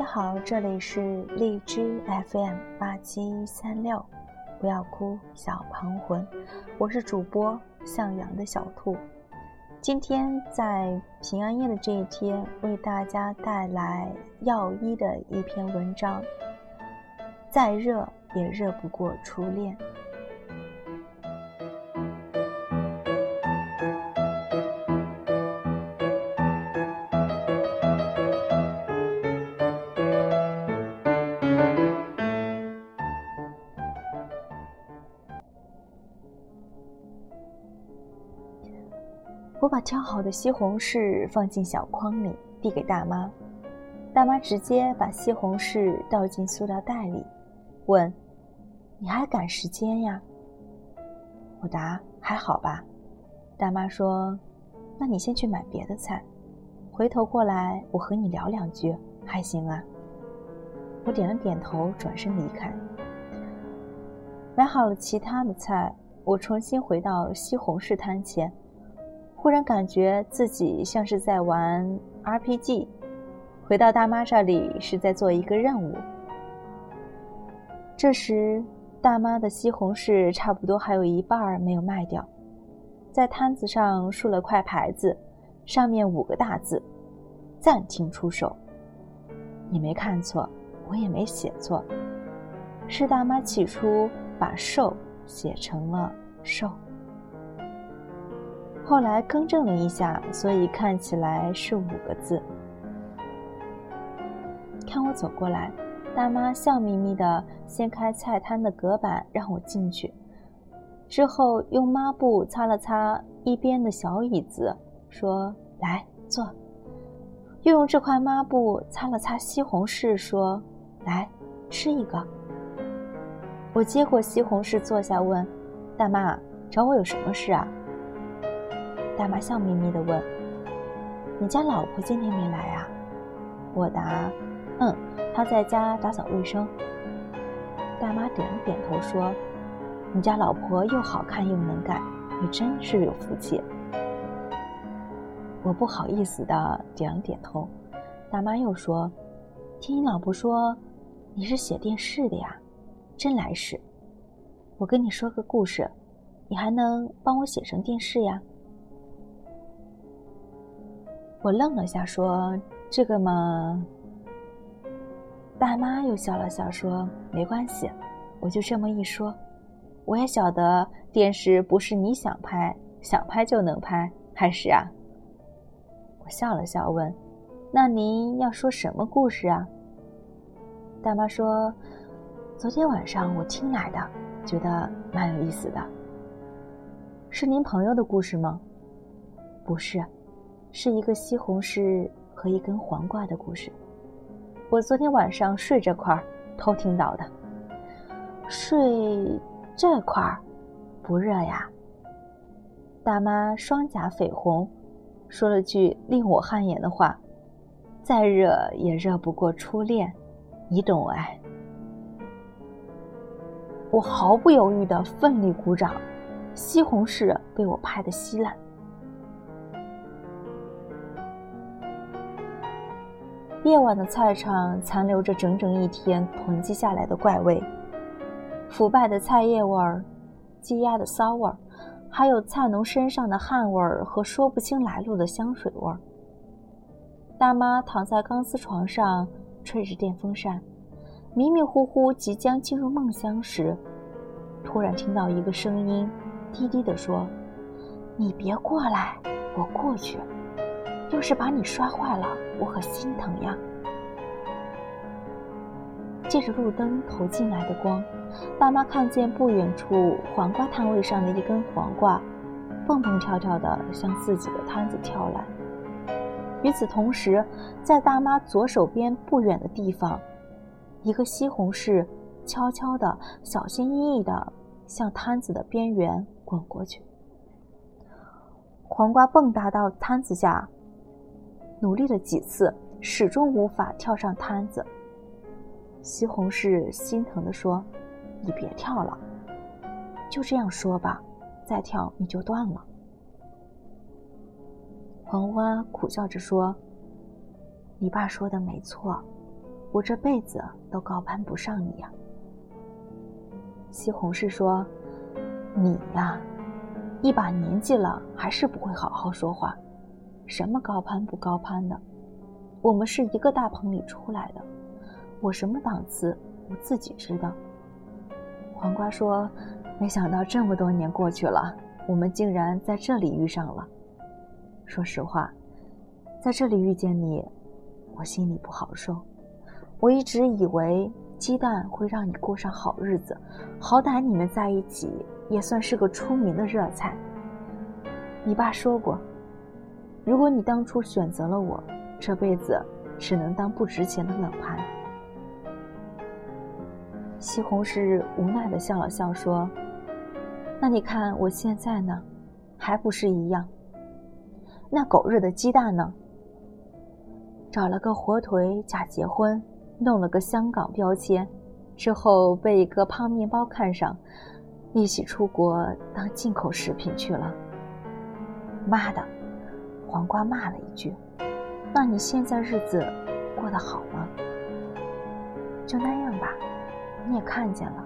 大家好，这里是荔枝 FM 八七三六，不要哭，小庞魂，我是主播向阳的小兔。今天在平安夜的这一天，为大家带来药医的一篇文章。再热也热不过初恋。我把挑好的西红柿放进小筐里，递给大妈。大妈直接把西红柿倒进塑料袋里，问：“你还赶时间呀？”我答：“还好吧。”大妈说：“那你先去买别的菜，回头过来我和你聊两句，还行啊？”我点了点头，转身离开。买好了其他的菜，我重新回到西红柿摊前。忽然感觉自己像是在玩 RPG，回到大妈这里是在做一个任务。这时，大妈的西红柿差不多还有一半没有卖掉，在摊子上竖了块牌子，上面五个大字：“暂停出售。”你没看错，我也没写错，是大妈起初把“瘦”写成了“瘦”。后来更正了一下，所以看起来是五个字。看我走过来，大妈笑眯眯的掀开菜摊的隔板，让我进去。之后用抹布擦了擦一边的小椅子，说：“来坐。”又用这块抹布擦了擦西红柿，说：“来吃一个。”我接过西红柿坐下，问：“大妈，找我有什么事啊？”大妈笑眯眯地问：“你家老婆今天没来啊？”我答：“嗯，她在家打扫卫生。”大妈点了点头说：“你家老婆又好看又能干，你真是有福气。”我不好意思的点了点头。大妈又说：“听你老婆说，你是写电视的呀，真来事。我跟你说个故事，你还能帮我写成电视呀？”我愣了下，说：“这个嘛。”大妈又笑了笑，说：“没关系，我就这么一说。我也晓得电视不是你想拍想拍就能拍，还是啊？”我笑了笑，问：“那您要说什么故事啊？”大妈说：“昨天晚上我听来的，觉得蛮有意思的。是您朋友的故事吗？不是。”是一个西红柿和一根黄瓜的故事。我昨天晚上睡这块儿偷听到的。睡这块儿不热呀？大妈双颊绯红，说了句令我汗颜的话：“再热也热不过初恋，你懂哎。”我毫不犹豫的奋力鼓掌，西红柿被我拍得稀烂。夜晚的菜场残留着整整一天囤积下来的怪味：腐败的菜叶味儿、鸡鸭的骚味儿，还有菜农身上的汗味儿和说不清来路的香水味儿。大妈躺在钢丝床上，吹着电风扇，迷迷糊糊即将进入梦乡时，突然听到一个声音，低低地说：“你别过来，我过去。”要是把你摔坏了，我可心疼呀！借着路灯投进来的光，大妈看见不远处黄瓜摊位上的一根黄瓜，蹦蹦跳跳地向自己的摊子跳来。与此同时，在大妈左手边不远的地方，一个西红柿悄悄地、小心翼翼地向摊子的边缘滚过去。黄瓜蹦跶到摊子下。努力了几次，始终无法跳上摊子。西红柿心疼地说：“你别跳了，就这样说吧，再跳你就断了。”黄瓜苦笑着说：“你爸说的没错，我这辈子都高攀不上你呀。”西红柿说：“你呀，一把年纪了，还是不会好好说话。什么高攀不高攀的？我们是一个大棚里出来的，我什么档次，我自己知道。”黄瓜说：“没想到这么多年过去了，我们竟然在这里遇上了。说实话，在这里遇见你，我心里不好受。我一直以为……”鸡蛋会让你过上好日子，好歹你们在一起也算是个出名的热菜。你爸说过，如果你当初选择了我，这辈子只能当不值钱的冷盘。西红柿无奈的笑了笑说：“那你看我现在呢，还不是一样？那狗日的鸡蛋呢？找了个火腿假结婚。”弄了个香港标签，之后被一个胖面包看上，一起出国当进口食品去了。妈的，黄瓜骂了一句：“那你现在日子过得好吗？”就那样吧，你也看见了，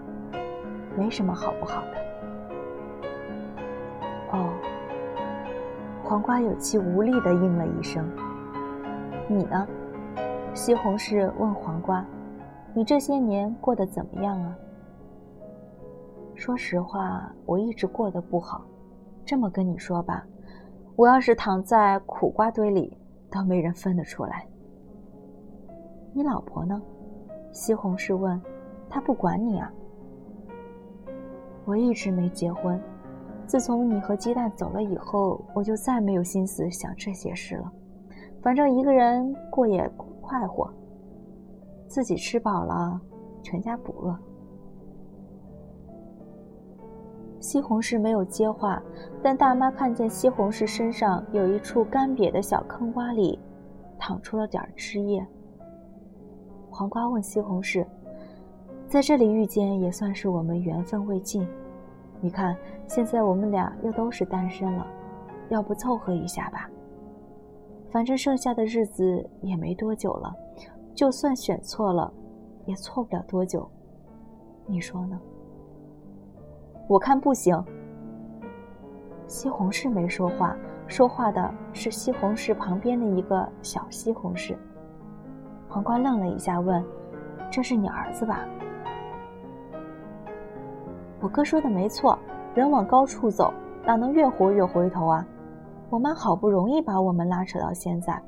没什么好不好的。哦，黄瓜有气无力的应了一声。你呢？西红柿问黄瓜：“你这些年过得怎么样啊？”说实话，我一直过得不好。这么跟你说吧，我要是躺在苦瓜堆里，都没人分得出来。你老婆呢？西红柿问：“她不管你啊？”我一直没结婚。自从你和鸡蛋走了以后，我就再没有心思想这些事了。反正一个人过也。快活，自己吃饱了，全家不饿。西红柿没有接话，但大妈看见西红柿身上有一处干瘪的小坑洼里，淌出了点汁液。黄瓜问西红柿：“在这里遇见也算是我们缘分未尽，你看现在我们俩又都是单身了，要不凑合一下吧？”反正剩下的日子也没多久了，就算选错了，也错不了多久。你说呢？我看不行。西红柿没说话，说话的是西红柿旁边的一个小西红柿。黄瓜愣了一下，问：“这是你儿子吧？”我哥说的没错，人往高处走，哪能越活越回头啊？我妈好不容易把我们拉扯到现在，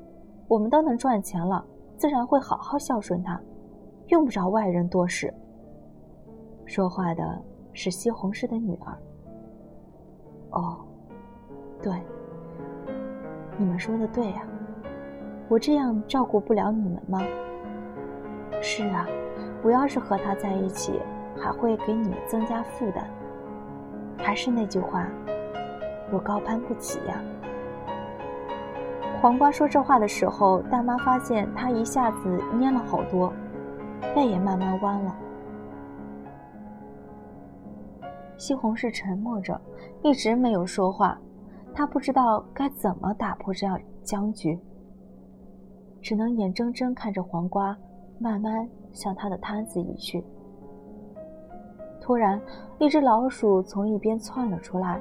我们都能赚钱了，自然会好好孝顺她，用不着外人多事。说话的是西红柿的女儿。哦，对，你们说的对呀，我这样照顾不了你们吗？是啊，我要是和他在一起，还会给你们增加负担。还是那句话，我高攀不起呀。黄瓜说这话的时候，大妈发现他一下子蔫了好多，背也慢慢弯了。西红柿沉默着，一直没有说话。他不知道该怎么打破这样僵局，只能眼睁睁看着黄瓜慢慢向他的摊子移去。突然，一只老鼠从一边窜了出来。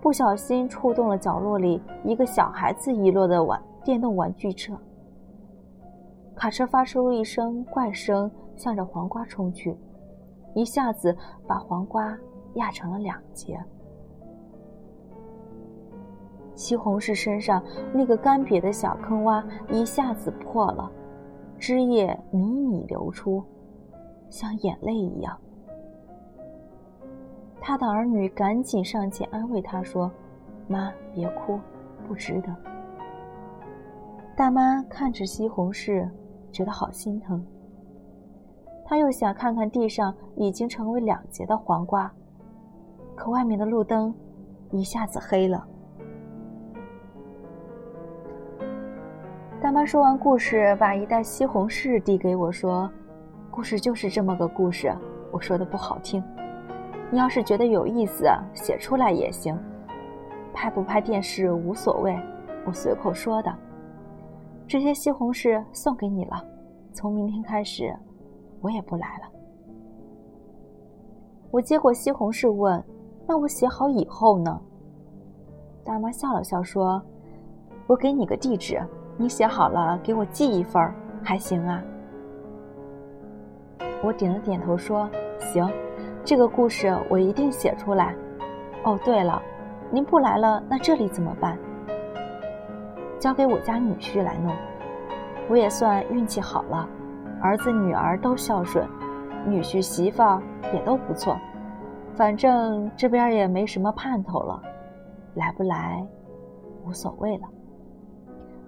不小心触动了角落里一个小孩子遗落的玩电动玩具车，卡车发出一声怪声，向着黄瓜冲去，一下子把黄瓜压成了两截。西红柿身上那个干瘪的小坑洼一下子破了，汁液米米流出，像眼泪一样。他的儿女赶紧上前安慰他说：“妈，别哭，不值得。”大妈看着西红柿，觉得好心疼。他又想看看地上已经成为两截的黄瓜，可外面的路灯一下子黑了。大妈说完故事，把一袋西红柿递给我说：“故事就是这么个故事，我说的不好听。”你要是觉得有意思，写出来也行。拍不拍电视无所谓，我随口说的。这些西红柿送给你了，从明天开始，我也不来了。”我接过西红柿问：“那我写好以后呢？”大妈笑了笑说：“我给你个地址，你写好了给我寄一份还行啊？”我点了点头说：“行，这个故事我一定写出来。哦，对了，您不来了，那这里怎么办？交给我家女婿来弄。我也算运气好了，儿子女儿都孝顺，女婿媳妇儿也都不错，反正这边也没什么盼头了。”来不来，无所谓了。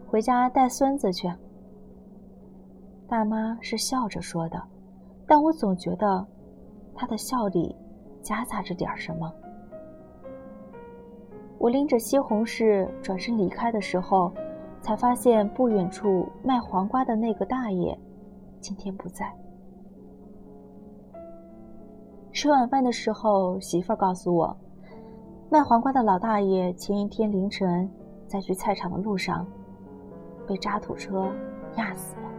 回家带孙子去。大妈是笑着说的，但我总觉得她的笑里夹杂着点什么。我拎着西红柿转身离开的时候，才发现不远处卖黄瓜的那个大爷今天不在。吃晚饭的时候，媳妇儿告诉我。卖黄瓜的老大爷前一天凌晨在去菜场的路上被渣土车压死了。